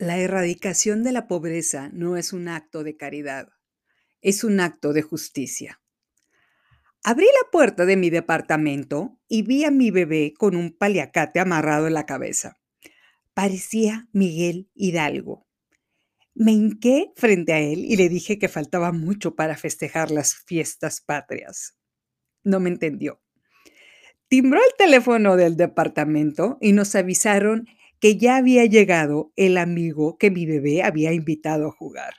La erradicación de la pobreza no es un acto de caridad, es un acto de justicia. Abrí la puerta de mi departamento y vi a mi bebé con un paliacate amarrado en la cabeza. Parecía Miguel Hidalgo. Me hinqué frente a él y le dije que faltaba mucho para festejar las fiestas patrias. No me entendió. Timbró el teléfono del departamento y nos avisaron que ya había llegado el amigo que mi bebé había invitado a jugar.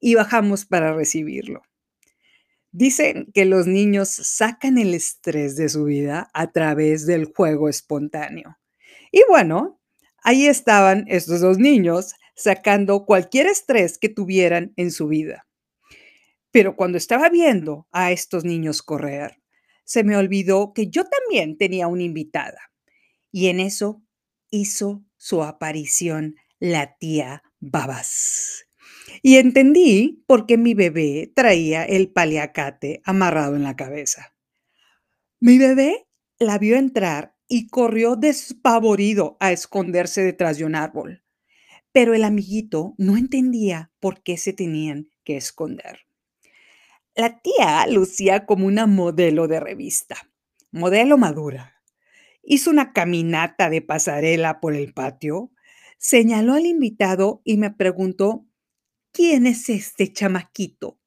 Y bajamos para recibirlo. Dicen que los niños sacan el estrés de su vida a través del juego espontáneo. Y bueno, ahí estaban estos dos niños sacando cualquier estrés que tuvieran en su vida. Pero cuando estaba viendo a estos niños correr, se me olvidó que yo también tenía una invitada. Y en eso hizo su aparición la tía Babas. Y entendí por qué mi bebé traía el paliacate amarrado en la cabeza. Mi bebé la vio entrar y corrió despavorido a esconderse detrás de un árbol. Pero el amiguito no entendía por qué se tenían que esconder. La tía lucía como una modelo de revista, modelo madura, Hizo una caminata de pasarela por el patio, señaló al invitado y me preguntó, ¿quién es este chamaquito?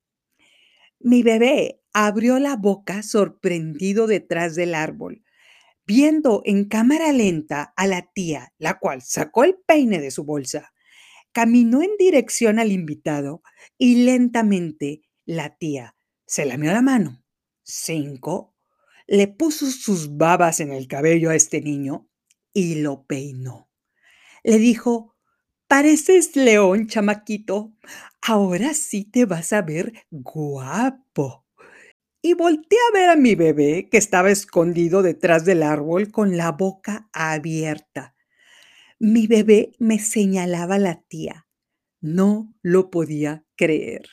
Mi bebé abrió la boca sorprendido detrás del árbol, viendo en cámara lenta a la tía, la cual sacó el peine de su bolsa, caminó en dirección al invitado y lentamente la tía se lamió la mano, cinco, le puso sus babas en el cabello a este niño y lo peinó. Le dijo, pareces león, chamaquito. Ahora sí te vas a ver guapo. Y volteé a ver a mi bebé que estaba escondido detrás del árbol con la boca abierta. Mi bebé me señalaba la tía. No lo podía creer.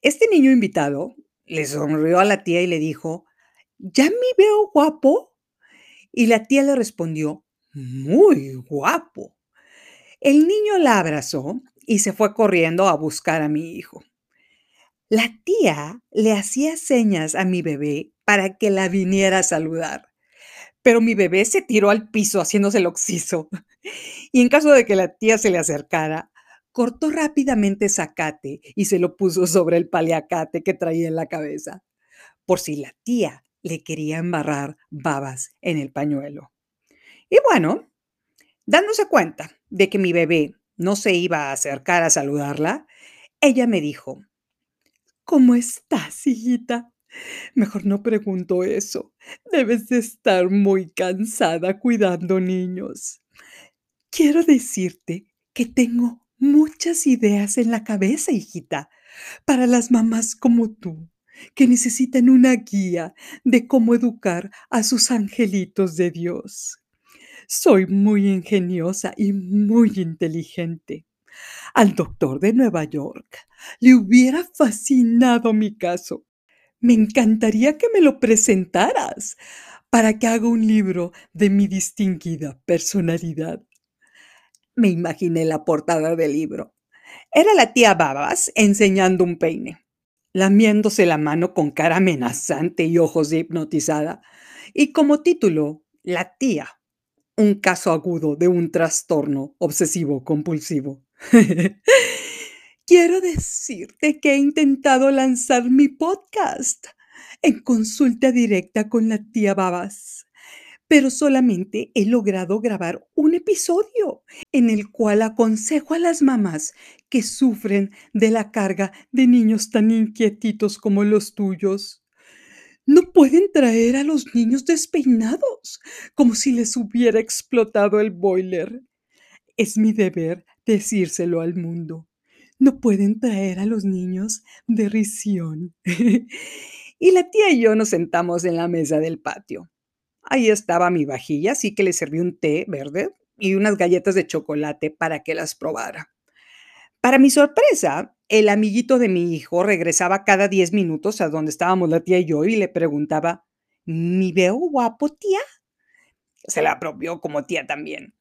Este niño invitado le sonrió a la tía y le dijo, ¿Ya me veo guapo? Y la tía le respondió, muy guapo. El niño la abrazó y se fue corriendo a buscar a mi hijo. La tía le hacía señas a mi bebé para que la viniera a saludar, pero mi bebé se tiró al piso haciéndose el oxiso. Y en caso de que la tía se le acercara, cortó rápidamente zacate y se lo puso sobre el paliacate que traía en la cabeza, por si la tía le quería embarrar babas en el pañuelo. Y bueno, dándose cuenta de que mi bebé no se iba a acercar a saludarla, ella me dijo, ¿Cómo estás, hijita? Mejor no pregunto eso. Debes de estar muy cansada cuidando niños. Quiero decirte que tengo muchas ideas en la cabeza, hijita, para las mamás como tú que necesitan una guía de cómo educar a sus angelitos de Dios. Soy muy ingeniosa y muy inteligente. Al doctor de Nueva York le hubiera fascinado mi caso. Me encantaría que me lo presentaras para que haga un libro de mi distinguida personalidad. Me imaginé la portada del libro. Era la tía Babas enseñando un peine lamiéndose la mano con cara amenazante y ojos de hipnotizada. Y como título, La tía, un caso agudo de un trastorno obsesivo compulsivo. Quiero decirte que he intentado lanzar mi podcast en consulta directa con la tía Babas pero solamente he logrado grabar un episodio en el cual aconsejo a las mamás que sufren de la carga de niños tan inquietitos como los tuyos. No pueden traer a los niños despeinados, como si les hubiera explotado el boiler. Es mi deber decírselo al mundo. No pueden traer a los niños de y la tía y yo nos sentamos en la mesa del patio. Ahí estaba mi vajilla, así que le serví un té verde y unas galletas de chocolate para que las probara. Para mi sorpresa, el amiguito de mi hijo regresaba cada 10 minutos a donde estábamos la tía y yo y le preguntaba, ¿mi veo guapo, tía? Se la apropió como tía también.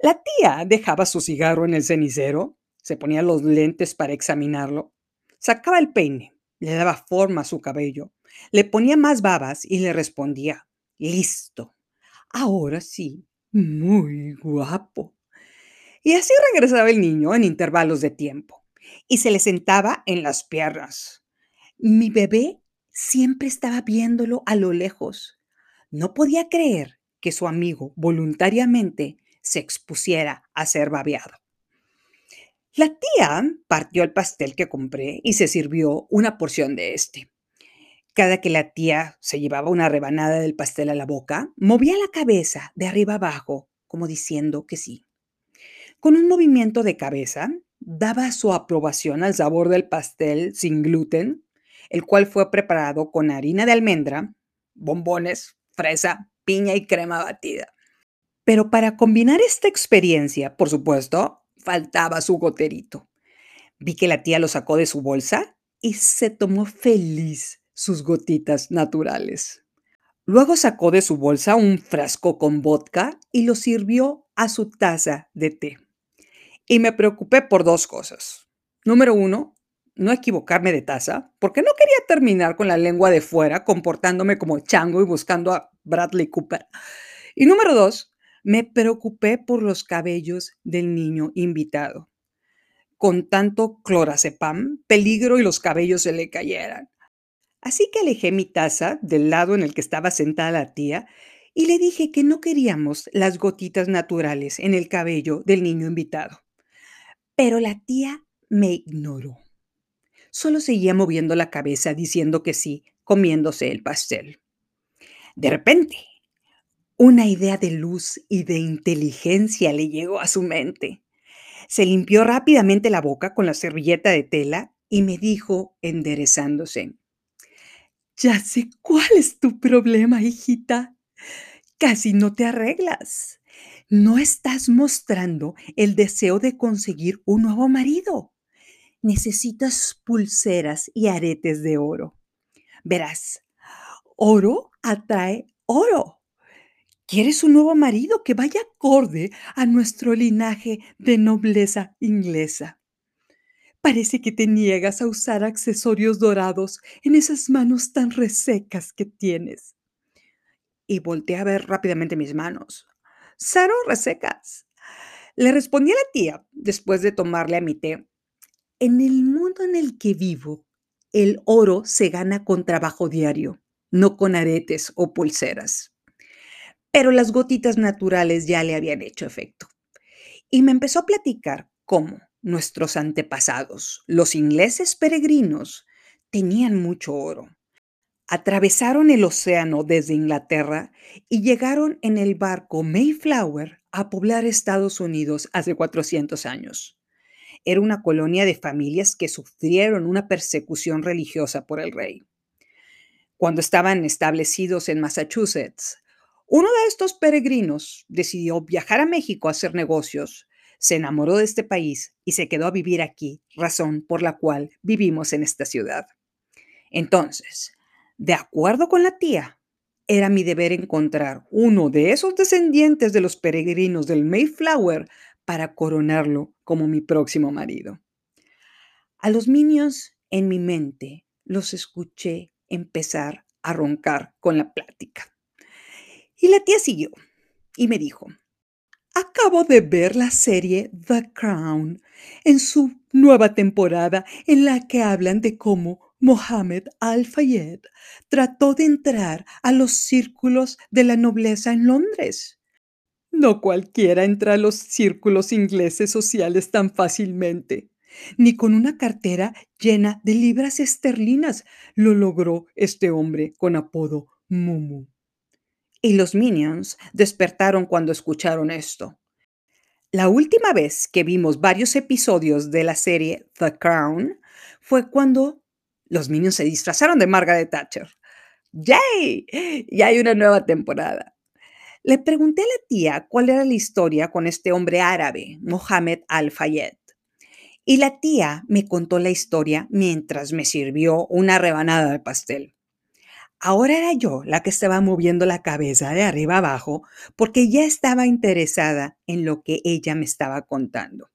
La tía dejaba su cigarro en el cenicero, se ponía los lentes para examinarlo, sacaba el peine, le daba forma a su cabello, le ponía más babas y le respondía, listo, ahora sí, muy guapo. Y así regresaba el niño en intervalos de tiempo y se le sentaba en las piernas. Mi bebé siempre estaba viéndolo a lo lejos. No podía creer que su amigo voluntariamente se expusiera a ser babeado. La tía partió el pastel que compré y se sirvió una porción de este. Cada que la tía se llevaba una rebanada del pastel a la boca, movía la cabeza de arriba abajo, como diciendo que sí. Con un movimiento de cabeza, daba su aprobación al sabor del pastel sin gluten, el cual fue preparado con harina de almendra, bombones, fresa, piña y crema batida. Pero para combinar esta experiencia, por supuesto, faltaba su goterito. Vi que la tía lo sacó de su bolsa y se tomó feliz sus gotitas naturales. Luego sacó de su bolsa un frasco con vodka y lo sirvió a su taza de té. Y me preocupé por dos cosas. Número uno, no equivocarme de taza, porque no quería terminar con la lengua de fuera comportándome como chango y buscando a Bradley Cooper. Y número dos, me preocupé por los cabellos del niño invitado. Con tanto clorazepam, peligro y los cabellos se le cayeran. Así que alejé mi taza del lado en el que estaba sentada la tía y le dije que no queríamos las gotitas naturales en el cabello del niño invitado. Pero la tía me ignoró. Solo seguía moviendo la cabeza diciendo que sí, comiéndose el pastel. De repente, una idea de luz y de inteligencia le llegó a su mente. Se limpió rápidamente la boca con la servilleta de tela y me dijo, enderezándose, Ya sé cuál es tu problema, hijita. Casi no te arreglas. No estás mostrando el deseo de conseguir un nuevo marido. Necesitas pulseras y aretes de oro. Verás, oro atrae oro. ¿Quieres un nuevo marido que vaya acorde a nuestro linaje de nobleza inglesa? Parece que te niegas a usar accesorios dorados en esas manos tan resecas que tienes. Y volteé a ver rápidamente mis manos. Cero resecas. Le respondí a la tía después de tomarle a mi té. En el mundo en el que vivo, el oro se gana con trabajo diario, no con aretes o pulseras pero las gotitas naturales ya le habían hecho efecto. Y me empezó a platicar cómo nuestros antepasados, los ingleses peregrinos, tenían mucho oro. Atravesaron el océano desde Inglaterra y llegaron en el barco Mayflower a poblar Estados Unidos hace 400 años. Era una colonia de familias que sufrieron una persecución religiosa por el rey. Cuando estaban establecidos en Massachusetts, uno de estos peregrinos decidió viajar a México a hacer negocios, se enamoró de este país y se quedó a vivir aquí, razón por la cual vivimos en esta ciudad. Entonces, de acuerdo con la tía, era mi deber encontrar uno de esos descendientes de los peregrinos del Mayflower para coronarlo como mi próximo marido. A los niños en mi mente los escuché empezar a roncar con la plática. Y la tía siguió y me dijo, acabo de ver la serie The Crown en su nueva temporada en la que hablan de cómo Mohammed Al-Fayed trató de entrar a los círculos de la nobleza en Londres. No cualquiera entra a los círculos ingleses sociales tan fácilmente, ni con una cartera llena de libras esterlinas lo logró este hombre con apodo Mumu. Y los Minions despertaron cuando escucharon esto. La última vez que vimos varios episodios de la serie The Crown fue cuando los Minions se disfrazaron de Margaret Thatcher. ¡Yay! Ya hay una nueva temporada. Le pregunté a la tía cuál era la historia con este hombre árabe, Mohammed Al-Fayed. Y la tía me contó la historia mientras me sirvió una rebanada de pastel. Ahora era yo la que estaba moviendo la cabeza de arriba abajo porque ya estaba interesada en lo que ella me estaba contando.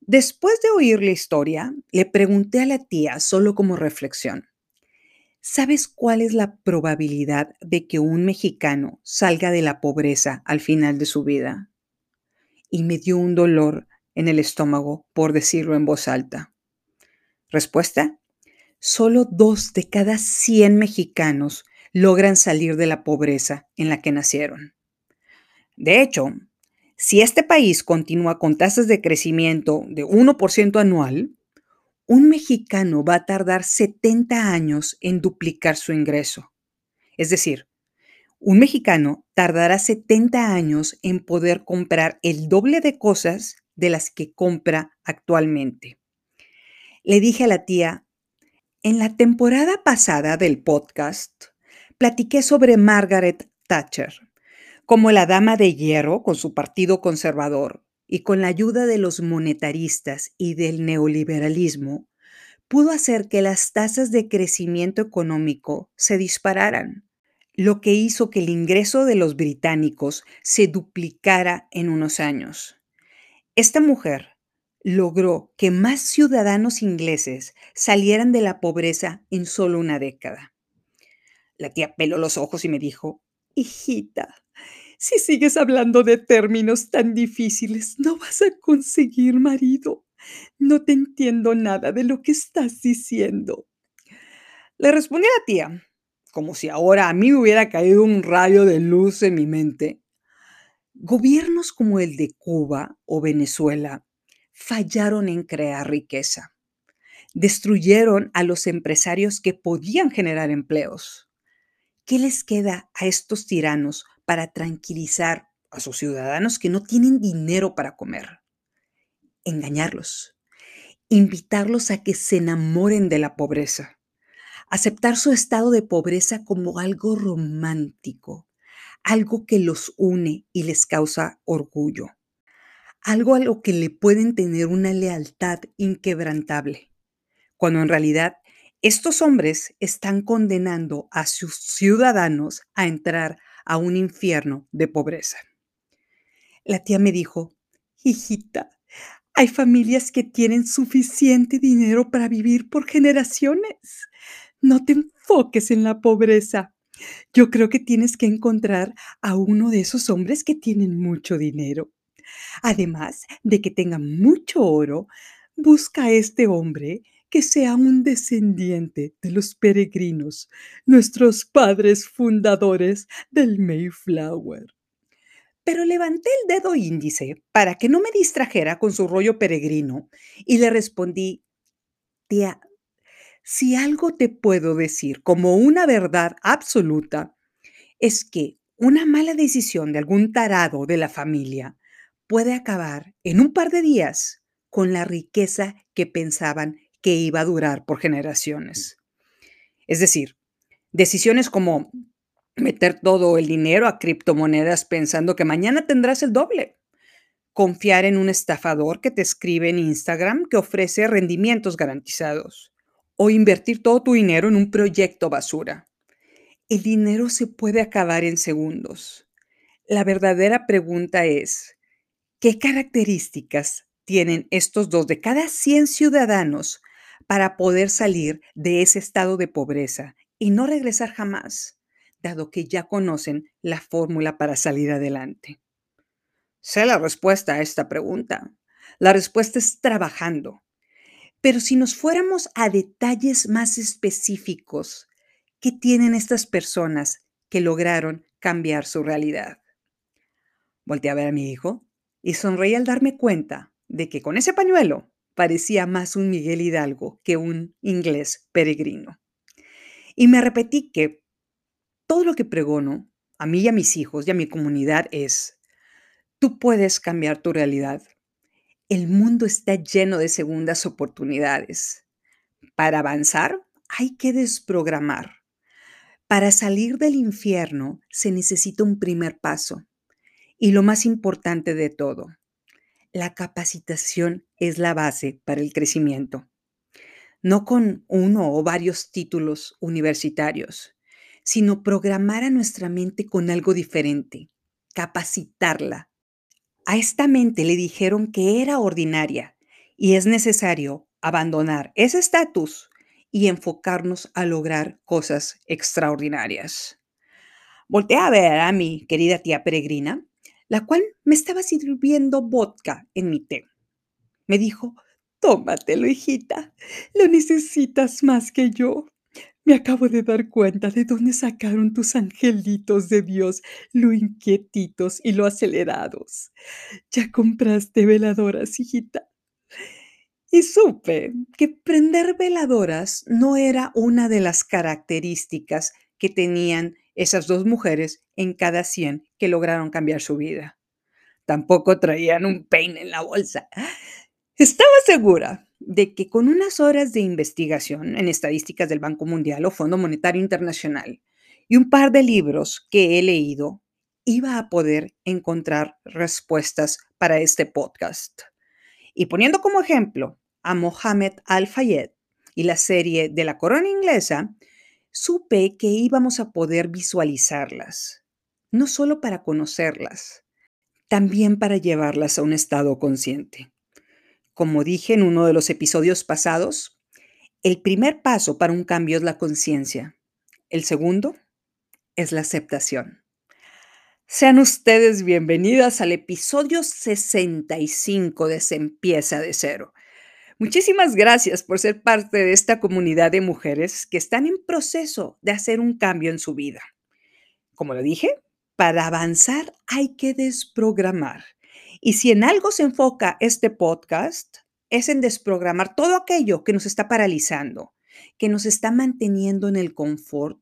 Después de oír la historia, le pregunté a la tía solo como reflexión, ¿sabes cuál es la probabilidad de que un mexicano salga de la pobreza al final de su vida? Y me dio un dolor en el estómago por decirlo en voz alta. Respuesta, solo dos de cada 100 mexicanos logran salir de la pobreza en la que nacieron. De hecho, si este país continúa con tasas de crecimiento de 1% anual, un mexicano va a tardar 70 años en duplicar su ingreso. Es decir, un mexicano tardará 70 años en poder comprar el doble de cosas de las que compra actualmente. Le dije a la tía en la temporada pasada del podcast, platiqué sobre Margaret Thatcher, como la dama de hierro con su partido conservador y con la ayuda de los monetaristas y del neoliberalismo, pudo hacer que las tasas de crecimiento económico se dispararan, lo que hizo que el ingreso de los británicos se duplicara en unos años. Esta mujer logró que más ciudadanos ingleses salieran de la pobreza en solo una década. La tía peló los ojos y me dijo, hijita, si sigues hablando de términos tan difíciles, no vas a conseguir marido. No te entiendo nada de lo que estás diciendo. Le respondí a la tía, como si ahora a mí hubiera caído un rayo de luz en mi mente. Gobiernos como el de Cuba o Venezuela fallaron en crear riqueza. Destruyeron a los empresarios que podían generar empleos. ¿Qué les queda a estos tiranos para tranquilizar a sus ciudadanos que no tienen dinero para comer? Engañarlos, invitarlos a que se enamoren de la pobreza, aceptar su estado de pobreza como algo romántico, algo que los une y les causa orgullo algo a lo que le pueden tener una lealtad inquebrantable, cuando en realidad estos hombres están condenando a sus ciudadanos a entrar a un infierno de pobreza. La tía me dijo, hijita, hay familias que tienen suficiente dinero para vivir por generaciones. No te enfoques en la pobreza. Yo creo que tienes que encontrar a uno de esos hombres que tienen mucho dinero. Además de que tenga mucho oro, busca a este hombre que sea un descendiente de los peregrinos, nuestros padres fundadores del Mayflower. Pero levanté el dedo índice para que no me distrajera con su rollo peregrino y le respondí, tía, si algo te puedo decir como una verdad absoluta, es que una mala decisión de algún tarado de la familia puede acabar en un par de días con la riqueza que pensaban que iba a durar por generaciones. Es decir, decisiones como meter todo el dinero a criptomonedas pensando que mañana tendrás el doble. Confiar en un estafador que te escribe en Instagram que ofrece rendimientos garantizados. O invertir todo tu dinero en un proyecto basura. El dinero se puede acabar en segundos. La verdadera pregunta es, ¿Qué características tienen estos dos de cada 100 ciudadanos para poder salir de ese estado de pobreza y no regresar jamás, dado que ya conocen la fórmula para salir adelante? Sé la respuesta a esta pregunta. La respuesta es trabajando. Pero si nos fuéramos a detalles más específicos, ¿qué tienen estas personas que lograron cambiar su realidad? Volté a ver a mi hijo y sonreí al darme cuenta de que con ese pañuelo parecía más un Miguel Hidalgo que un inglés peregrino. Y me repetí que todo lo que pregono a mí y a mis hijos y a mi comunidad es, tú puedes cambiar tu realidad. El mundo está lleno de segundas oportunidades. Para avanzar hay que desprogramar. Para salir del infierno se necesita un primer paso. Y lo más importante de todo, la capacitación es la base para el crecimiento. No con uno o varios títulos universitarios, sino programar a nuestra mente con algo diferente, capacitarla. A esta mente le dijeron que era ordinaria y es necesario abandonar ese estatus y enfocarnos a lograr cosas extraordinarias. Volté a ver a mi querida tía peregrina, la cual me estaba sirviendo vodka en mi té. Me dijo, tómatelo, hijita, lo necesitas más que yo. Me acabo de dar cuenta de dónde sacaron tus angelitos de Dios, lo inquietitos y lo acelerados. Ya compraste veladoras, hijita. Y supe que prender veladoras no era una de las características que tenían esas dos mujeres en cada 100 que lograron cambiar su vida. Tampoco traían un peine en la bolsa. Estaba segura de que con unas horas de investigación en estadísticas del Banco Mundial o Fondo Monetario Internacional y un par de libros que he leído, iba a poder encontrar respuestas para este podcast. Y poniendo como ejemplo a Mohammed Al-Fayed y la serie de la corona inglesa, supe que íbamos a poder visualizarlas, no solo para conocerlas, también para llevarlas a un estado consciente. Como dije en uno de los episodios pasados, el primer paso para un cambio es la conciencia. El segundo es la aceptación. Sean ustedes bienvenidas al episodio 65 de Se empieza de cero. Muchísimas gracias por ser parte de esta comunidad de mujeres que están en proceso de hacer un cambio en su vida. Como lo dije, para avanzar hay que desprogramar. Y si en algo se enfoca este podcast, es en desprogramar todo aquello que nos está paralizando, que nos está manteniendo en el confort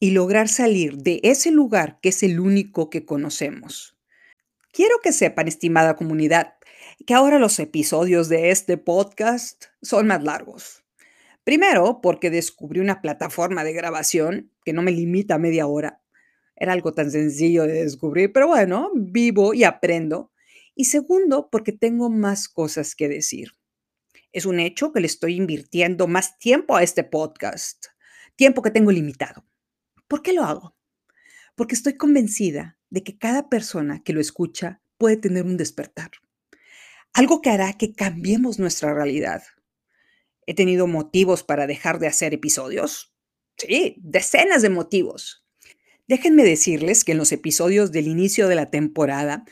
y lograr salir de ese lugar que es el único que conocemos. Quiero que sepan, estimada comunidad, que ahora los episodios de este podcast son más largos. Primero, porque descubrí una plataforma de grabación que no me limita a media hora. Era algo tan sencillo de descubrir, pero bueno, vivo y aprendo. Y segundo, porque tengo más cosas que decir. Es un hecho que le estoy invirtiendo más tiempo a este podcast, tiempo que tengo limitado. ¿Por qué lo hago? Porque estoy convencida de que cada persona que lo escucha puede tener un despertar. Algo que hará que cambiemos nuestra realidad. ¿He tenido motivos para dejar de hacer episodios? Sí, decenas de motivos. Déjenme decirles que en los episodios del inicio de la temporada,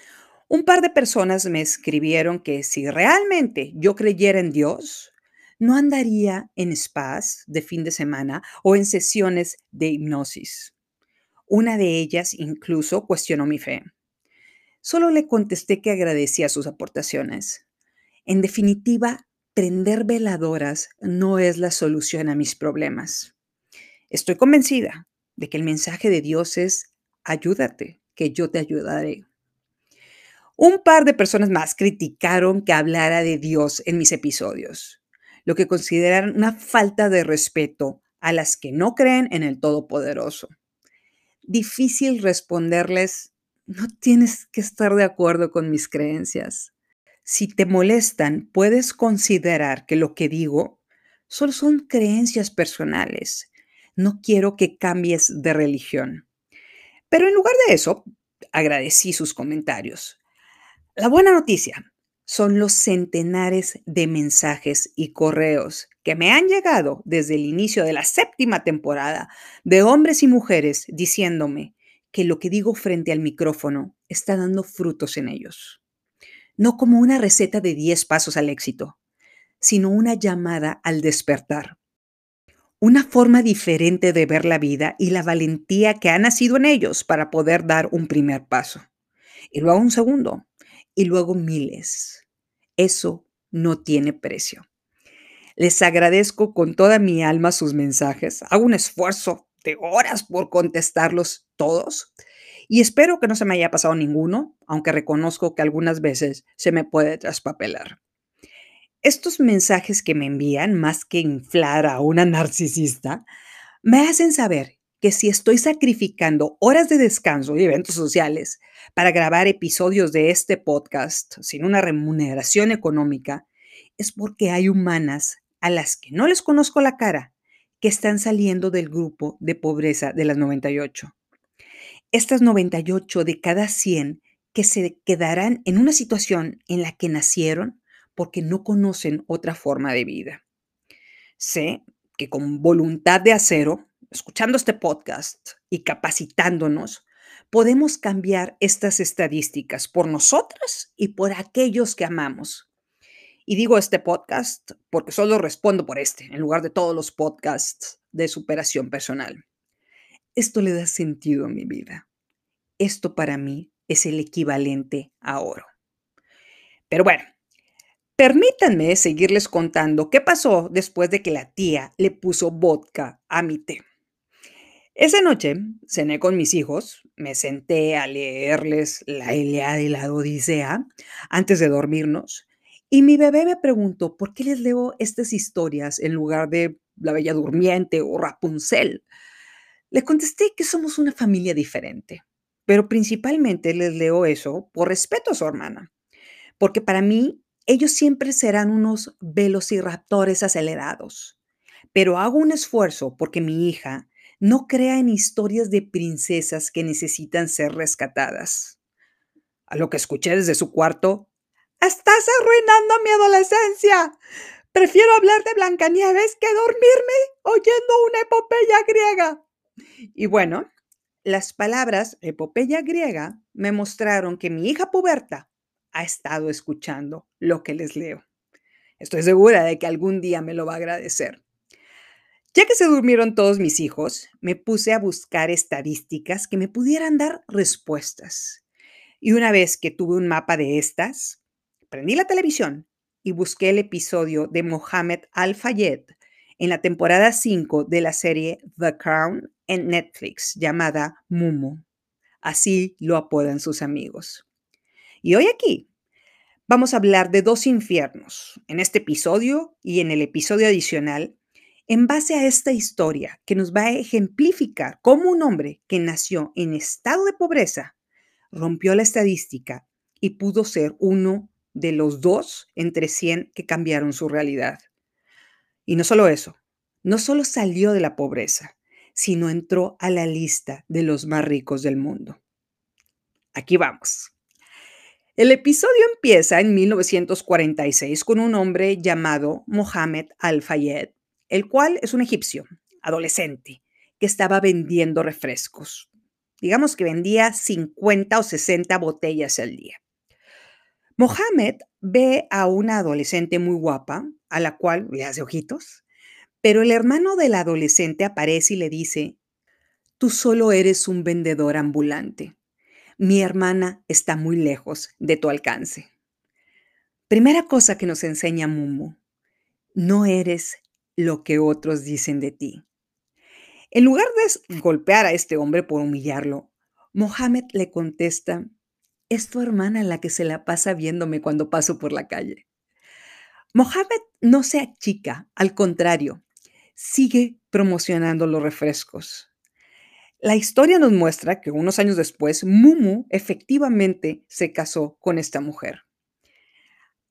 un par de personas me escribieron que si realmente yo creyera en Dios, no andaría en spas de fin de semana o en sesiones de hipnosis. Una de ellas incluso cuestionó mi fe. Solo le contesté que agradecía sus aportaciones. En definitiva, prender veladoras no es la solución a mis problemas. Estoy convencida de que el mensaje de Dios es, ayúdate, que yo te ayudaré. Un par de personas más criticaron que hablara de Dios en mis episodios lo que consideran una falta de respeto a las que no creen en el Todopoderoso. Difícil responderles, no tienes que estar de acuerdo con mis creencias. Si te molestan, puedes considerar que lo que digo solo son creencias personales. No quiero que cambies de religión. Pero en lugar de eso, agradecí sus comentarios. La buena noticia son los centenares de mensajes y correos que me han llegado desde el inicio de la séptima temporada de hombres y mujeres diciéndome que lo que digo frente al micrófono está dando frutos en ellos. No como una receta de 10 pasos al éxito, sino una llamada al despertar. Una forma diferente de ver la vida y la valentía que ha nacido en ellos para poder dar un primer paso. Y luego un segundo, y luego miles. Eso no tiene precio. Les agradezco con toda mi alma sus mensajes. Hago un esfuerzo horas por contestarlos todos y espero que no se me haya pasado ninguno, aunque reconozco que algunas veces se me puede traspapelar. Estos mensajes que me envían, más que inflar a una narcisista, me hacen saber que si estoy sacrificando horas de descanso y eventos sociales para grabar episodios de este podcast sin una remuneración económica, es porque hay humanas a las que no les conozco la cara, que están saliendo del grupo de pobreza de las 98. Estas 98 de cada 100 que se quedarán en una situación en la que nacieron porque no conocen otra forma de vida. Sé que con voluntad de acero, escuchando este podcast y capacitándonos, podemos cambiar estas estadísticas por nosotras y por aquellos que amamos. Y digo este podcast porque solo respondo por este, en lugar de todos los podcasts de superación personal. Esto le da sentido a mi vida. Esto para mí es el equivalente a oro. Pero bueno, permítanme seguirles contando qué pasó después de que la tía le puso vodka a mi té. Esa noche cené con mis hijos, me senté a leerles la Ilíada y la Odisea antes de dormirnos y mi bebé me preguntó por qué les leo estas historias en lugar de La Bella Durmiente o Rapunzel. Le contesté que somos una familia diferente pero principalmente les leo eso por respeto a su hermana, porque para mí ellos siempre serán unos velociraptores acelerados. Pero hago un esfuerzo porque mi hija no crea en historias de princesas que necesitan ser rescatadas. A lo que escuché desde su cuarto, ¡Estás arruinando mi adolescencia! Prefiero hablar de Blancanieves que dormirme oyendo una epopeya griega. Y bueno, las palabras epopeya griega me mostraron que mi hija puberta ha estado escuchando lo que les leo. Estoy segura de que algún día me lo va a agradecer. Ya que se durmieron todos mis hijos, me puse a buscar estadísticas que me pudieran dar respuestas. Y una vez que tuve un mapa de estas, prendí la televisión y busqué el episodio de Mohamed Al-Fayed en la temporada 5 de la serie The Crown en Netflix llamada Mumu. Así lo apodan sus amigos. Y hoy aquí vamos a hablar de dos infiernos, en este episodio y en el episodio adicional, en base a esta historia que nos va a ejemplificar cómo un hombre que nació en estado de pobreza rompió la estadística y pudo ser uno de los dos entre 100 que cambiaron su realidad. Y no solo eso, no solo salió de la pobreza, sino entró a la lista de los más ricos del mundo. Aquí vamos. El episodio empieza en 1946 con un hombre llamado Mohamed Al-Fayed, el cual es un egipcio, adolescente, que estaba vendiendo refrescos. Digamos que vendía 50 o 60 botellas al día. Mohamed ve a una adolescente muy guapa, a la cual le hace ojitos, pero el hermano del adolescente aparece y le dice, tú solo eres un vendedor ambulante. Mi hermana está muy lejos de tu alcance. Primera cosa que nos enseña Mumu, no eres lo que otros dicen de ti. En lugar de golpear a este hombre por humillarlo, Mohamed le contesta, es tu hermana la que se la pasa viéndome cuando paso por la calle. Mohamed no se achica, al contrario, sigue promocionando los refrescos. La historia nos muestra que unos años después, Mumu efectivamente se casó con esta mujer.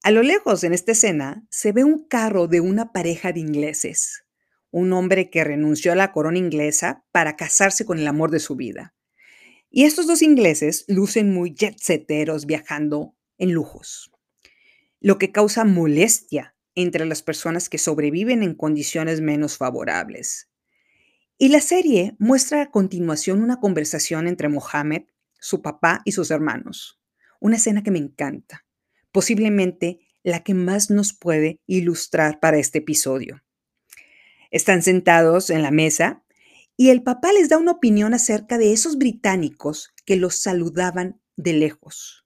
A lo lejos en esta escena se ve un carro de una pareja de ingleses, un hombre que renunció a la corona inglesa para casarse con el amor de su vida. Y estos dos ingleses lucen muy jet viajando en lujos, lo que causa molestia entre las personas que sobreviven en condiciones menos favorables. Y la serie muestra a continuación una conversación entre Mohammed, su papá y sus hermanos. Una escena que me encanta, posiblemente la que más nos puede ilustrar para este episodio. Están sentados en la mesa y el papá les da una opinión acerca de esos británicos que los saludaban de lejos,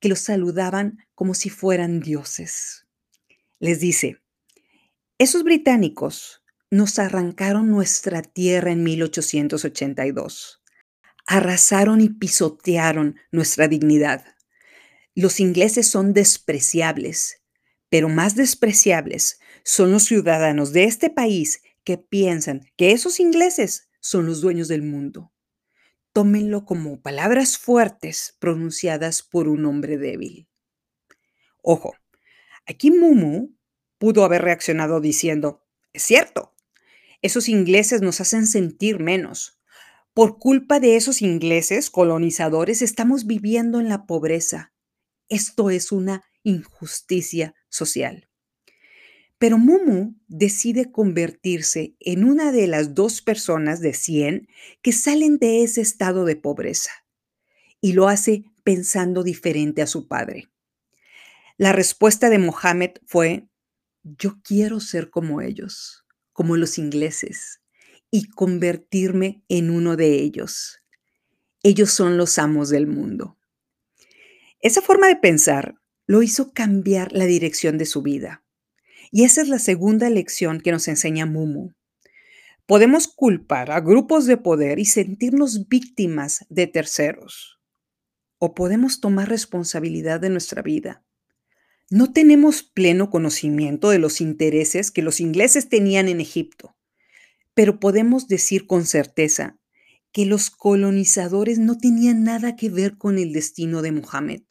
que los saludaban como si fueran dioses les dice, esos británicos nos arrancaron nuestra tierra en 1882, arrasaron y pisotearon nuestra dignidad. Los ingleses son despreciables, pero más despreciables son los ciudadanos de este país que piensan que esos ingleses son los dueños del mundo. Tómenlo como palabras fuertes pronunciadas por un hombre débil. Ojo, Aquí Mumu pudo haber reaccionado diciendo, es cierto, Esos ingleses nos hacen sentir menos. Por culpa de esos ingleses colonizadores estamos viviendo en la pobreza. Esto es una injusticia social. Pero Mumu decide convertirse en una de las dos personas de 100 que salen de ese estado de pobreza. Y lo hace pensando diferente a su padre. La respuesta de Mohammed fue, yo quiero ser como ellos, como los ingleses, y convertirme en uno de ellos. Ellos son los amos del mundo. Esa forma de pensar lo hizo cambiar la dirección de su vida. Y esa es la segunda lección que nos enseña Mumu. Podemos culpar a grupos de poder y sentirnos víctimas de terceros. O podemos tomar responsabilidad de nuestra vida. No tenemos pleno conocimiento de los intereses que los ingleses tenían en Egipto, pero podemos decir con certeza que los colonizadores no tenían nada que ver con el destino de Mohammed.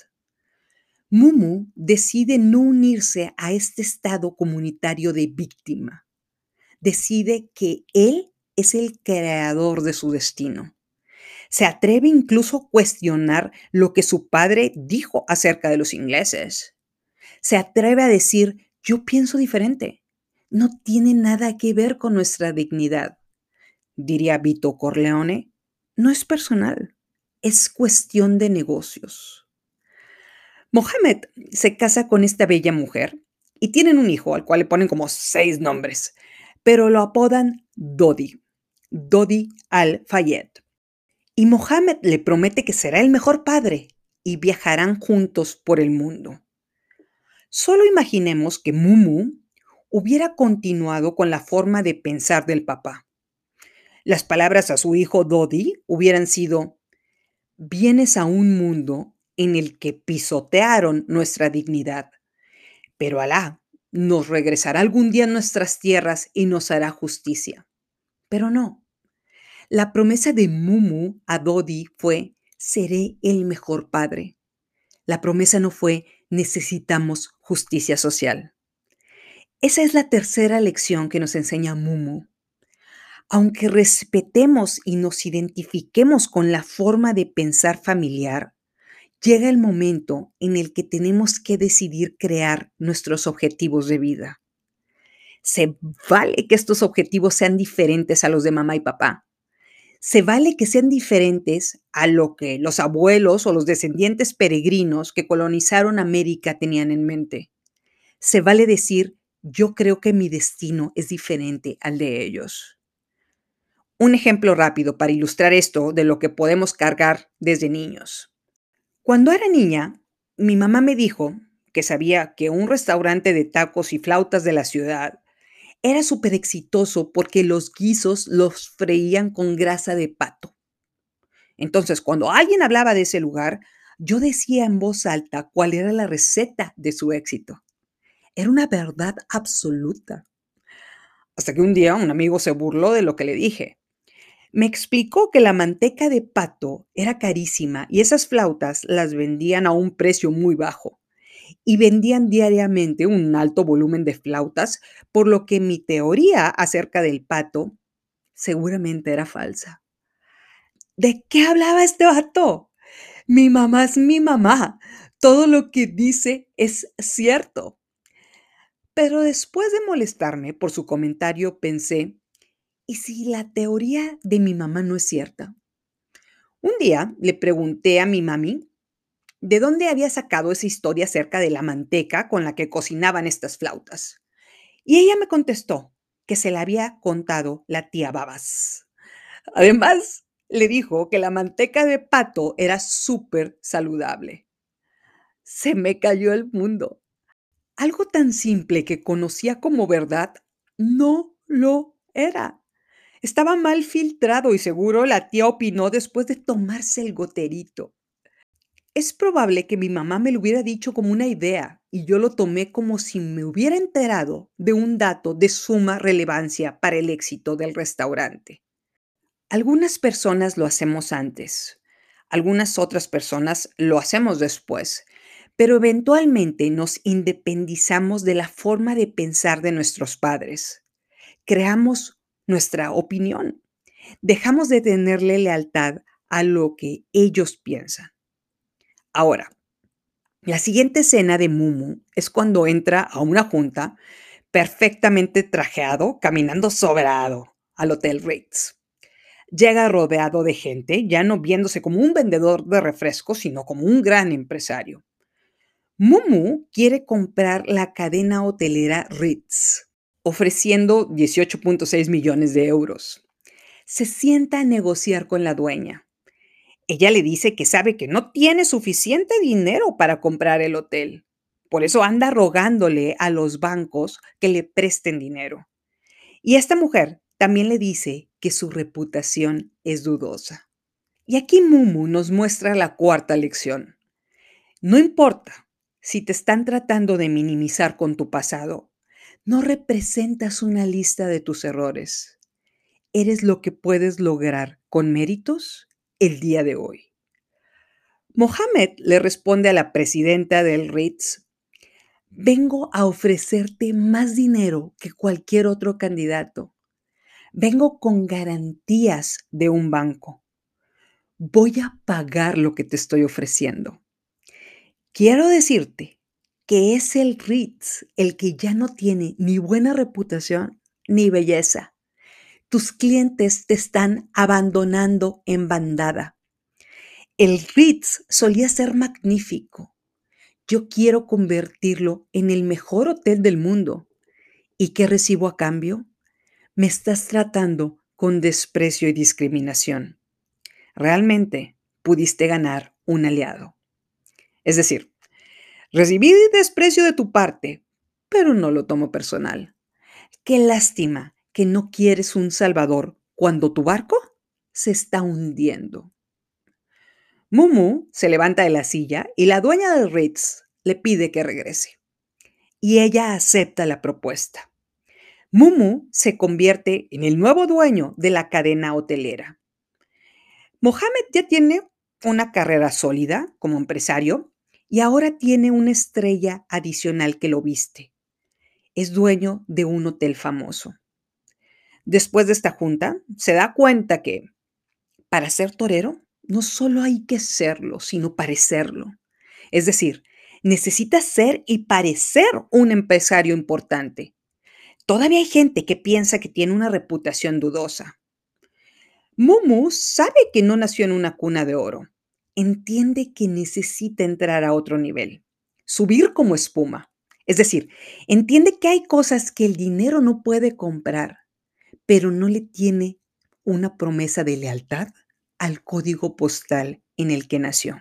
Mumu decide no unirse a este estado comunitario de víctima. Decide que él es el creador de su destino. Se atreve incluso a cuestionar lo que su padre dijo acerca de los ingleses. Se atreve a decir, yo pienso diferente. No tiene nada que ver con nuestra dignidad. Diría Vito Corleone, no es personal, es cuestión de negocios. Mohamed se casa con esta bella mujer y tienen un hijo al cual le ponen como seis nombres, pero lo apodan Dodi, Dodi al-Fayed. Y Mohamed le promete que será el mejor padre y viajarán juntos por el mundo. Solo imaginemos que Mumu hubiera continuado con la forma de pensar del papá. Las palabras a su hijo Dodi hubieran sido, vienes a un mundo en el que pisotearon nuestra dignidad. Pero Alá nos regresará algún día a nuestras tierras y nos hará justicia. Pero no. La promesa de Mumu a Dodi fue, seré el mejor padre. La promesa no fue, necesitamos justicia social. Esa es la tercera lección que nos enseña Mumu. Aunque respetemos y nos identifiquemos con la forma de pensar familiar, llega el momento en el que tenemos que decidir crear nuestros objetivos de vida. Se vale que estos objetivos sean diferentes a los de mamá y papá. Se vale que sean diferentes a lo que los abuelos o los descendientes peregrinos que colonizaron América tenían en mente. Se vale decir, yo creo que mi destino es diferente al de ellos. Un ejemplo rápido para ilustrar esto de lo que podemos cargar desde niños. Cuando era niña, mi mamá me dijo que sabía que un restaurante de tacos y flautas de la ciudad era súper exitoso porque los guisos los freían con grasa de pato. Entonces, cuando alguien hablaba de ese lugar, yo decía en voz alta cuál era la receta de su éxito. Era una verdad absoluta. Hasta que un día un amigo se burló de lo que le dije. Me explicó que la manteca de pato era carísima y esas flautas las vendían a un precio muy bajo. Y vendían diariamente un alto volumen de flautas, por lo que mi teoría acerca del pato seguramente era falsa. ¿De qué hablaba este vato? Mi mamá es mi mamá. Todo lo que dice es cierto. Pero después de molestarme por su comentario, pensé, ¿Y si la teoría de mi mamá no es cierta? Un día le pregunté a mi mami de dónde había sacado esa historia acerca de la manteca con la que cocinaban estas flautas. Y ella me contestó que se la había contado la tía Babas. Además, le dijo que la manteca de pato era súper saludable. Se me cayó el mundo. Algo tan simple que conocía como verdad no lo era. Estaba mal filtrado y seguro la tía opinó después de tomarse el goterito. Es probable que mi mamá me lo hubiera dicho como una idea y yo lo tomé como si me hubiera enterado de un dato de suma relevancia para el éxito del restaurante. Algunas personas lo hacemos antes, algunas otras personas lo hacemos después, pero eventualmente nos independizamos de la forma de pensar de nuestros padres. Creamos nuestra opinión. Dejamos de tenerle lealtad a lo que ellos piensan. Ahora, la siguiente escena de Mumu es cuando entra a una junta perfectamente trajeado, caminando sobrado al Hotel Ritz. Llega rodeado de gente, ya no viéndose como un vendedor de refrescos, sino como un gran empresario. Mumu quiere comprar la cadena hotelera Ritz, ofreciendo 18.6 millones de euros. Se sienta a negociar con la dueña. Ella le dice que sabe que no tiene suficiente dinero para comprar el hotel. Por eso anda rogándole a los bancos que le presten dinero. Y esta mujer también le dice que su reputación es dudosa. Y aquí Mumu nos muestra la cuarta lección. No importa si te están tratando de minimizar con tu pasado, no representas una lista de tus errores. Eres lo que puedes lograr con méritos el día de hoy. Mohamed le responde a la presidenta del Ritz, vengo a ofrecerte más dinero que cualquier otro candidato. Vengo con garantías de un banco. Voy a pagar lo que te estoy ofreciendo. Quiero decirte que es el Ritz el que ya no tiene ni buena reputación ni belleza tus clientes te están abandonando en bandada. El Ritz solía ser magnífico. Yo quiero convertirlo en el mejor hotel del mundo. ¿Y qué recibo a cambio? Me estás tratando con desprecio y discriminación. Realmente pudiste ganar un aliado. Es decir, recibí desprecio de tu parte, pero no lo tomo personal. Qué lástima que no quieres un salvador cuando tu barco se está hundiendo. Mumu se levanta de la silla y la dueña del Ritz le pide que regrese. Y ella acepta la propuesta. Mumu se convierte en el nuevo dueño de la cadena hotelera. Mohamed ya tiene una carrera sólida como empresario y ahora tiene una estrella adicional que lo viste. Es dueño de un hotel famoso después de esta junta, se da cuenta que para ser torero no solo hay que serlo, sino parecerlo. Es decir, necesita ser y parecer un empresario importante. Todavía hay gente que piensa que tiene una reputación dudosa. Mumu sabe que no nació en una cuna de oro. Entiende que necesita entrar a otro nivel, subir como espuma. Es decir, entiende que hay cosas que el dinero no puede comprar pero no le tiene una promesa de lealtad al código postal en el que nació.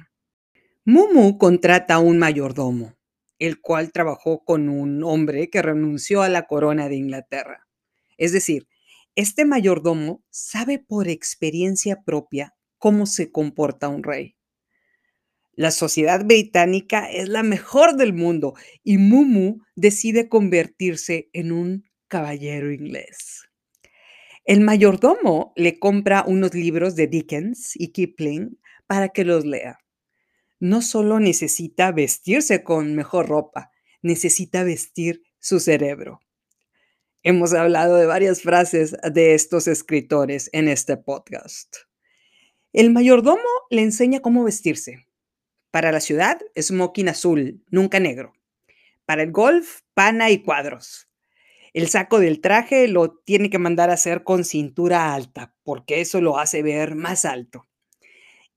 Mumu contrata a un mayordomo, el cual trabajó con un hombre que renunció a la corona de Inglaterra. Es decir, este mayordomo sabe por experiencia propia cómo se comporta un rey. La sociedad británica es la mejor del mundo y Mumu decide convertirse en un caballero inglés. El mayordomo le compra unos libros de Dickens y Kipling para que los lea. No solo necesita vestirse con mejor ropa, necesita vestir su cerebro. Hemos hablado de varias frases de estos escritores en este podcast. El mayordomo le enseña cómo vestirse. Para la ciudad, smoking azul, nunca negro. Para el golf, pana y cuadros. El saco del traje lo tiene que mandar a hacer con cintura alta, porque eso lo hace ver más alto.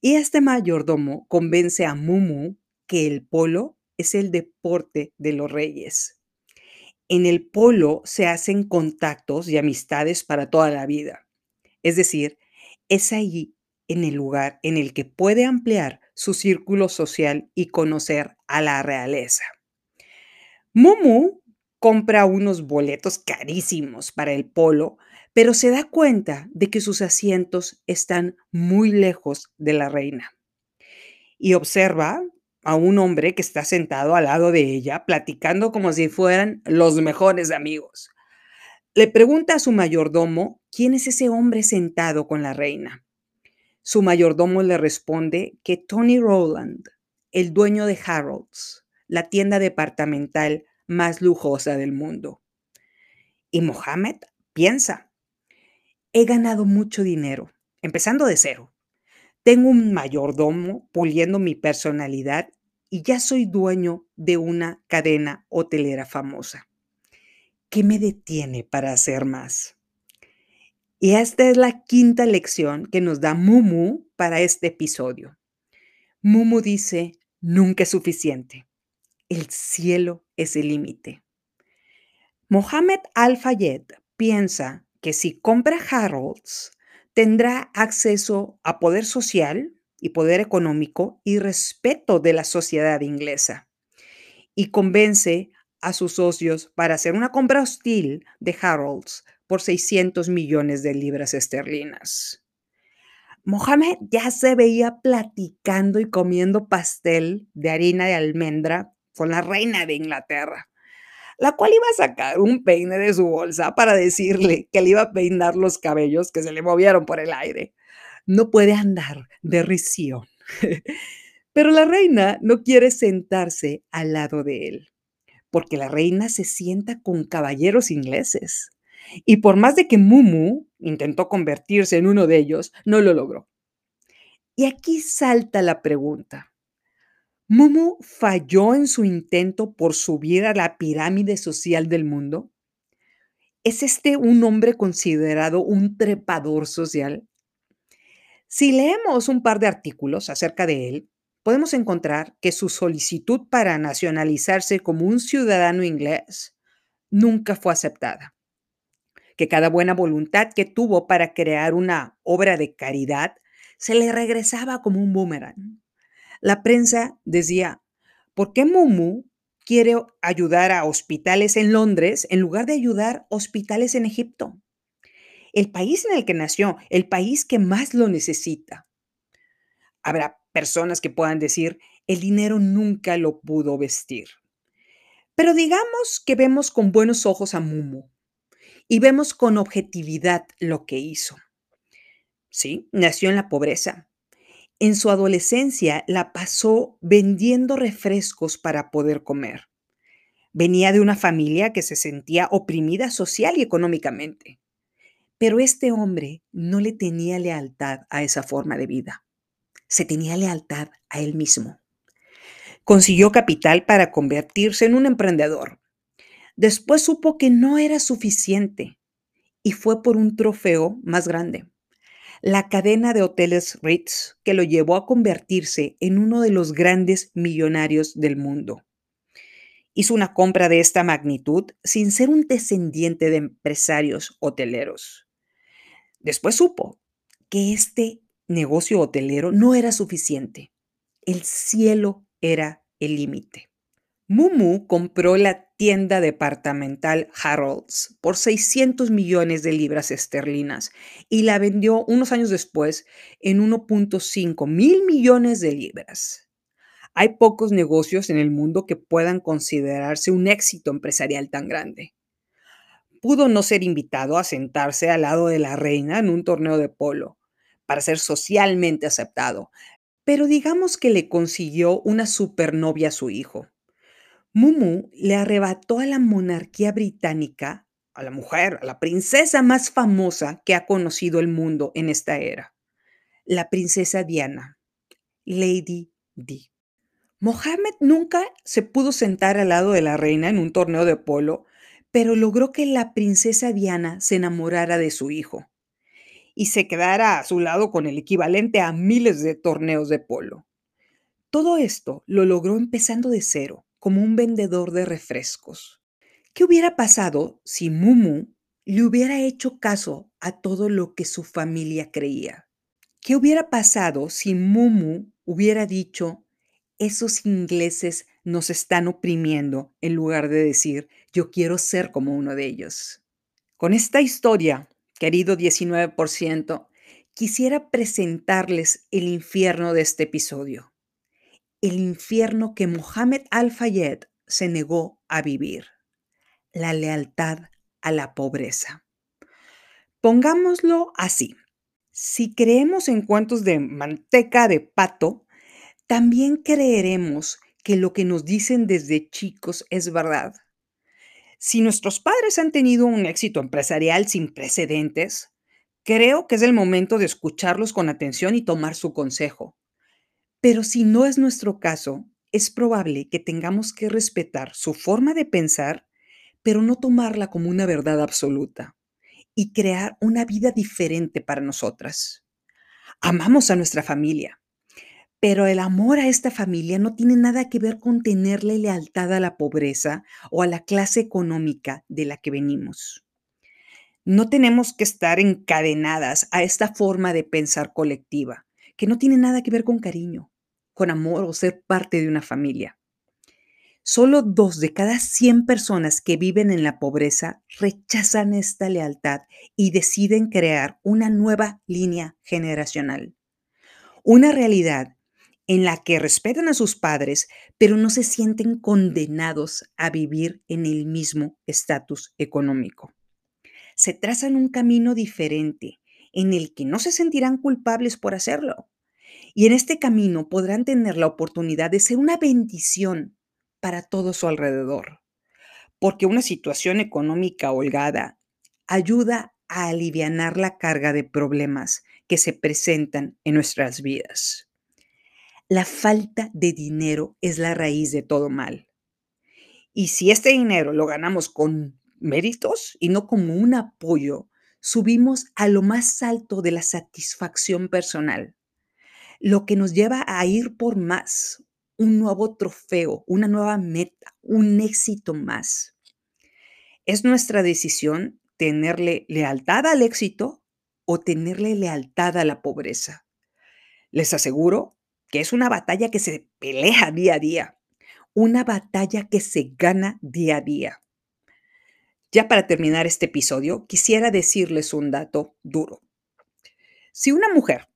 Y este mayordomo convence a Mumu que el polo es el deporte de los reyes. En el polo se hacen contactos y amistades para toda la vida. Es decir, es ahí en el lugar en el que puede ampliar su círculo social y conocer a la realeza. Mumu compra unos boletos carísimos para el polo, pero se da cuenta de que sus asientos están muy lejos de la reina. Y observa a un hombre que está sentado al lado de ella, platicando como si fueran los mejores amigos. Le pregunta a su mayordomo quién es ese hombre sentado con la reina. Su mayordomo le responde que Tony Rowland, el dueño de Harold's, la tienda departamental más lujosa del mundo. Y Mohammed piensa, He ganado mucho dinero, empezando de cero. Tengo un mayordomo puliendo mi personalidad y ya soy dueño de una cadena hotelera famosa. ¿Qué me detiene para hacer más? Y esta es la quinta lección que nos da Mumu para este episodio. Mumu dice, nunca es suficiente. El cielo es el límite. Mohamed Al-Fayed piensa que si compra Harrods, tendrá acceso a poder social y poder económico y respeto de la sociedad inglesa. Y convence a sus socios para hacer una compra hostil de Harrods por 600 millones de libras esterlinas. Mohamed ya se veía platicando y comiendo pastel de harina de almendra con la reina de Inglaterra, la cual iba a sacar un peine de su bolsa para decirle que le iba a peinar los cabellos que se le movieron por el aire. No puede andar de risión. Pero la reina no quiere sentarse al lado de él, porque la reina se sienta con caballeros ingleses. Y por más de que Mumu intentó convertirse en uno de ellos, no lo logró. Y aquí salta la pregunta. ¿Mumu falló en su intento por subir a la pirámide social del mundo? ¿Es este un hombre considerado un trepador social? Si leemos un par de artículos acerca de él, podemos encontrar que su solicitud para nacionalizarse como un ciudadano inglés nunca fue aceptada que cada buena voluntad que tuvo para crear una obra de caridad se le regresaba como un boomerang. La prensa decía, ¿por qué Mumu quiere ayudar a hospitales en Londres en lugar de ayudar hospitales en Egipto? El país en el que nació, el país que más lo necesita. Habrá personas que puedan decir, el dinero nunca lo pudo vestir. Pero digamos que vemos con buenos ojos a Mumu y vemos con objetividad lo que hizo. Sí, nació en la pobreza. En su adolescencia la pasó vendiendo refrescos para poder comer. Venía de una familia que se sentía oprimida social y económicamente. Pero este hombre no le tenía lealtad a esa forma de vida. Se tenía lealtad a él mismo. Consiguió capital para convertirse en un emprendedor Después supo que no era suficiente y fue por un trofeo más grande, la cadena de hoteles Ritz, que lo llevó a convertirse en uno de los grandes millonarios del mundo. Hizo una compra de esta magnitud sin ser un descendiente de empresarios hoteleros. Después supo que este negocio hotelero no era suficiente. El cielo era el límite. Mumu compró la tienda departamental Harrods por 600 millones de libras esterlinas y la vendió unos años después en 1.5 mil millones de libras. Hay pocos negocios en el mundo que puedan considerarse un éxito empresarial tan grande. Pudo no ser invitado a sentarse al lado de la reina en un torneo de polo para ser socialmente aceptado, pero digamos que le consiguió una supernovia a su hijo Mumu le arrebató a la monarquía británica, a la mujer, a la princesa más famosa que ha conocido el mundo en esta era, la princesa Diana, Lady Di. Mohammed nunca se pudo sentar al lado de la reina en un torneo de polo, pero logró que la princesa Diana se enamorara de su hijo y se quedara a su lado con el equivalente a miles de torneos de polo. Todo esto lo logró empezando de cero como un vendedor de refrescos. ¿Qué hubiera pasado si Mumu le hubiera hecho caso a todo lo que su familia creía? ¿Qué hubiera pasado si Mumu hubiera dicho, esos ingleses nos están oprimiendo en lugar de decir, yo quiero ser como uno de ellos? Con esta historia, querido 19%, quisiera presentarles el infierno de este episodio el infierno que Mohammed Al-Fayed se negó a vivir, la lealtad a la pobreza. Pongámoslo así, si creemos en cuentos de manteca de pato, también creeremos que lo que nos dicen desde chicos es verdad. Si nuestros padres han tenido un éxito empresarial sin precedentes, Creo que es el momento de escucharlos con atención y tomar su consejo. Pero si no es nuestro caso, es probable que tengamos que respetar su forma de pensar, pero no tomarla como una verdad absoluta y crear una vida diferente para nosotras. Amamos a nuestra familia, pero el amor a esta familia no tiene nada que ver con tenerle lealtad a la pobreza o a la clase económica de la que venimos. No tenemos que estar encadenadas a esta forma de pensar colectiva, que no tiene nada que ver con cariño, con amor o ser parte de una familia. Solo dos de cada 100 personas que viven en la pobreza rechazan esta lealtad y deciden crear una nueva línea generacional. Una realidad en la que respetan a sus padres, pero no se sienten condenados a vivir en el mismo estatus económico. Se trazan un camino diferente en el que no se sentirán culpables por hacerlo. Y en este camino podrán tener la oportunidad de ser una bendición para todo su alrededor, porque una situación económica holgada ayuda a aliviar la carga de problemas que se presentan en nuestras vidas. La falta de dinero es la raíz de todo mal. Y si este dinero lo ganamos con méritos y no como un apoyo, subimos a lo más alto de la satisfacción personal, lo que nos lleva a ir por más, un nuevo trofeo, una nueva meta, un éxito más. Es nuestra decisión tenerle lealtad al éxito o tenerle lealtad a la pobreza. Les aseguro que es una batalla que se pelea día a día, una batalla que se gana día a día. Ya para terminar este episodio, quisiera decirles un dato duro. Si una mujer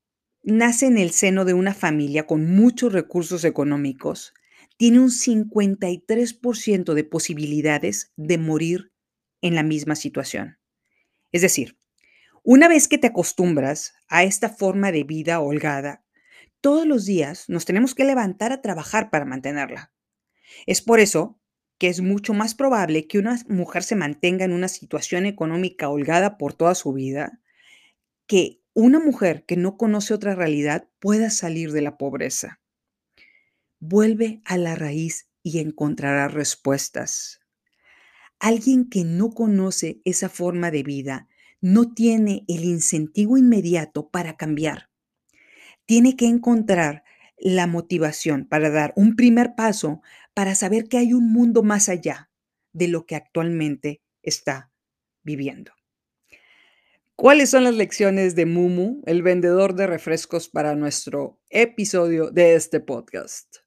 nace en el seno de una familia con muchos recursos económicos, tiene un 53% de posibilidades de morir en la misma situación. Es decir, una vez que te acostumbras a esta forma de vida holgada, todos los días nos tenemos que levantar a trabajar para mantenerla. Es por eso que es mucho más probable que una mujer se mantenga en una situación económica holgada por toda su vida que una mujer que no conoce otra realidad pueda salir de la pobreza. Vuelve a la raíz y encontrará respuestas. Alguien que no conoce esa forma de vida no tiene el incentivo inmediato para cambiar. Tiene que encontrar la motivación para dar un primer paso para saber que hay un mundo más allá de lo que actualmente está viviendo. ¿Cuáles son las lecciones de Mumu, el vendedor de refrescos, para nuestro episodio de este podcast?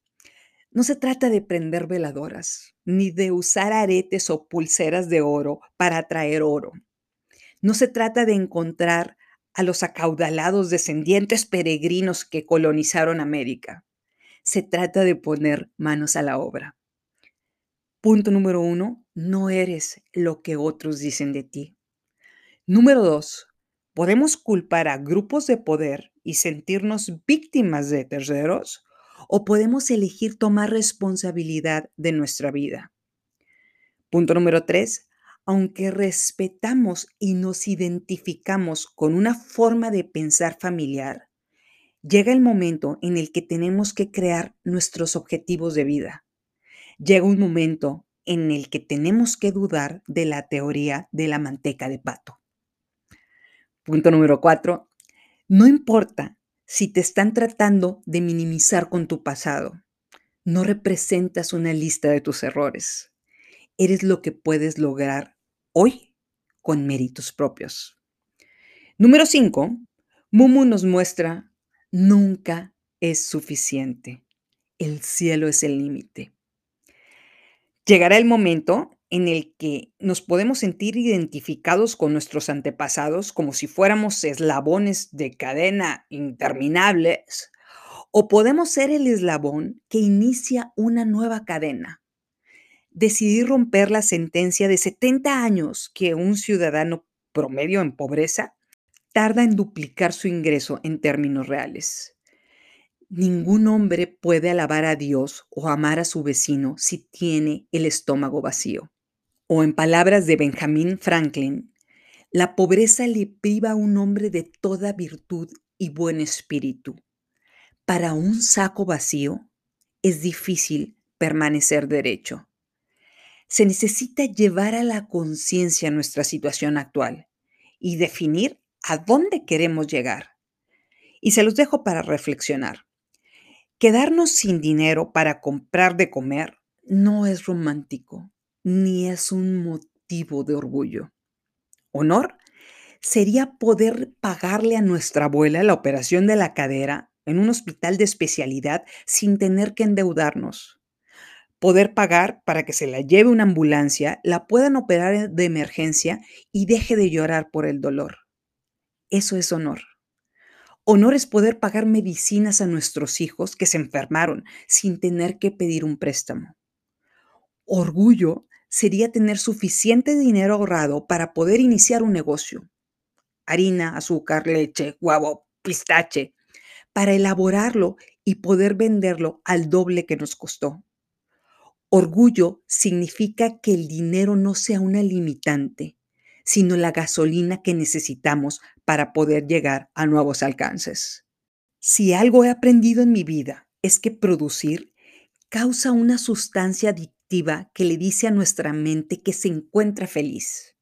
No se trata de prender veladoras, ni de usar aretes o pulseras de oro para atraer oro. No se trata de encontrar a los acaudalados descendientes peregrinos que colonizaron América. Se trata de poner manos a la obra. Punto número uno, no eres lo que otros dicen de ti. Número dos, podemos culpar a grupos de poder y sentirnos víctimas de terceros o podemos elegir tomar responsabilidad de nuestra vida. Punto número tres, aunque respetamos y nos identificamos con una forma de pensar familiar, llega el momento en el que tenemos que crear nuestros objetivos de vida. Llega un momento en el que tenemos que dudar de la teoría de la manteca de pato. Punto número cuatro, no importa si te están tratando de minimizar con tu pasado. No representas una lista de tus errores. Eres lo que puedes lograr hoy con méritos propios. Número cinco, Mumu nos muestra, nunca es suficiente. El cielo es el límite. Llegará el momento en el que nos podemos sentir identificados con nuestros antepasados como si fuéramos eslabones de cadena interminables, o podemos ser el eslabón que inicia una nueva cadena. Decidir romper la sentencia de 70 años que un ciudadano promedio en pobreza tarda en duplicar su ingreso en términos reales. Ningún hombre puede alabar a Dios o amar a su vecino si tiene el estómago vacío. O en palabras de Benjamin Franklin, La pobreza le priva a un hombre de toda virtud y buen espíritu. Para un saco vacío es difícil permanecer derecho. Se necesita llevar a la conciencia nuestra situación actual y definir a dónde queremos llegar. Y se los dejo para reflexionar. Quedarnos sin dinero para comprar de comer no es romántico, ni es un motivo de orgullo. Honor sería poder pagarle a nuestra abuela la operación de la cadera en un hospital de especialidad sin tener que endeudarnos. Poder pagar para que se la lleve una ambulancia, la puedan operar de emergencia y deje de llorar por el dolor. Eso es honor. Honor es poder pagar medicinas a nuestros hijos que se enfermaron sin tener que pedir un préstamo. Orgullo sería tener suficiente dinero ahorrado para poder iniciar un negocio. Harina, azúcar, leche, huevo, pistache, para elaborarlo y poder venderlo al doble que nos costó. Orgullo significa que el dinero no sea una limitante, sino la gasolina que necesitamos para poder llegar a nuevos alcances. Si algo he aprendido en mi vida es que producir causa una sustancia adictiva que le dice a nuestra mente que se encuentra feliz,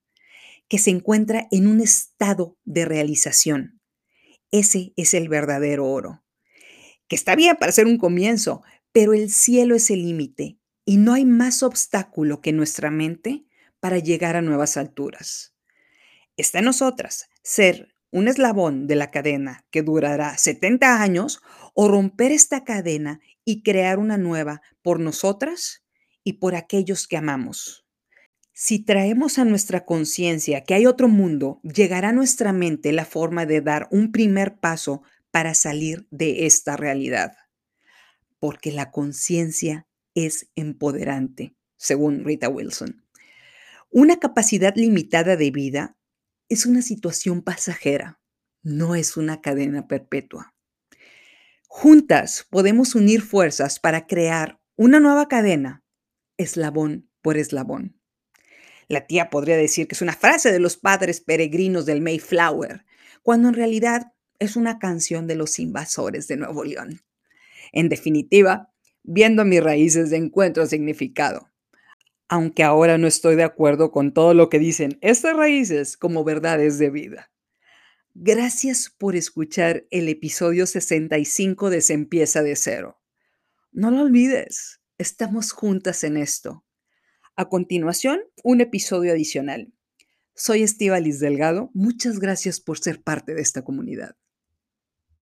que se encuentra en un estado de realización. Ese es el verdadero oro, que está bien para ser un comienzo, pero el cielo es el límite y no hay más obstáculo que nuestra mente para llegar a nuevas alturas. Está en nosotras ser un eslabón de la cadena que durará 70 años o romper esta cadena y crear una nueva por nosotras y por aquellos que amamos. Si traemos a nuestra conciencia que hay otro mundo, llegará a nuestra mente la forma de dar un primer paso para salir de esta realidad. Porque la conciencia es empoderante, según Rita Wilson. Una capacidad limitada de vida es una situación pasajera, no es una cadena perpetua. Juntas podemos unir fuerzas para crear una nueva cadena, eslabón por eslabón. La tía podría decir que es una frase de los padres peregrinos del Mayflower, cuando en realidad es una canción de los invasores de Nuevo León. En definitiva, viendo mis raíces de encuentro significado aunque ahora no estoy de acuerdo con todo lo que dicen estas raíces como verdades de vida. Gracias por escuchar el episodio 65 de Se empieza de cero. No lo olvides, estamos juntas en esto. A continuación, un episodio adicional. Soy Estivalis Delgado, muchas gracias por ser parte de esta comunidad.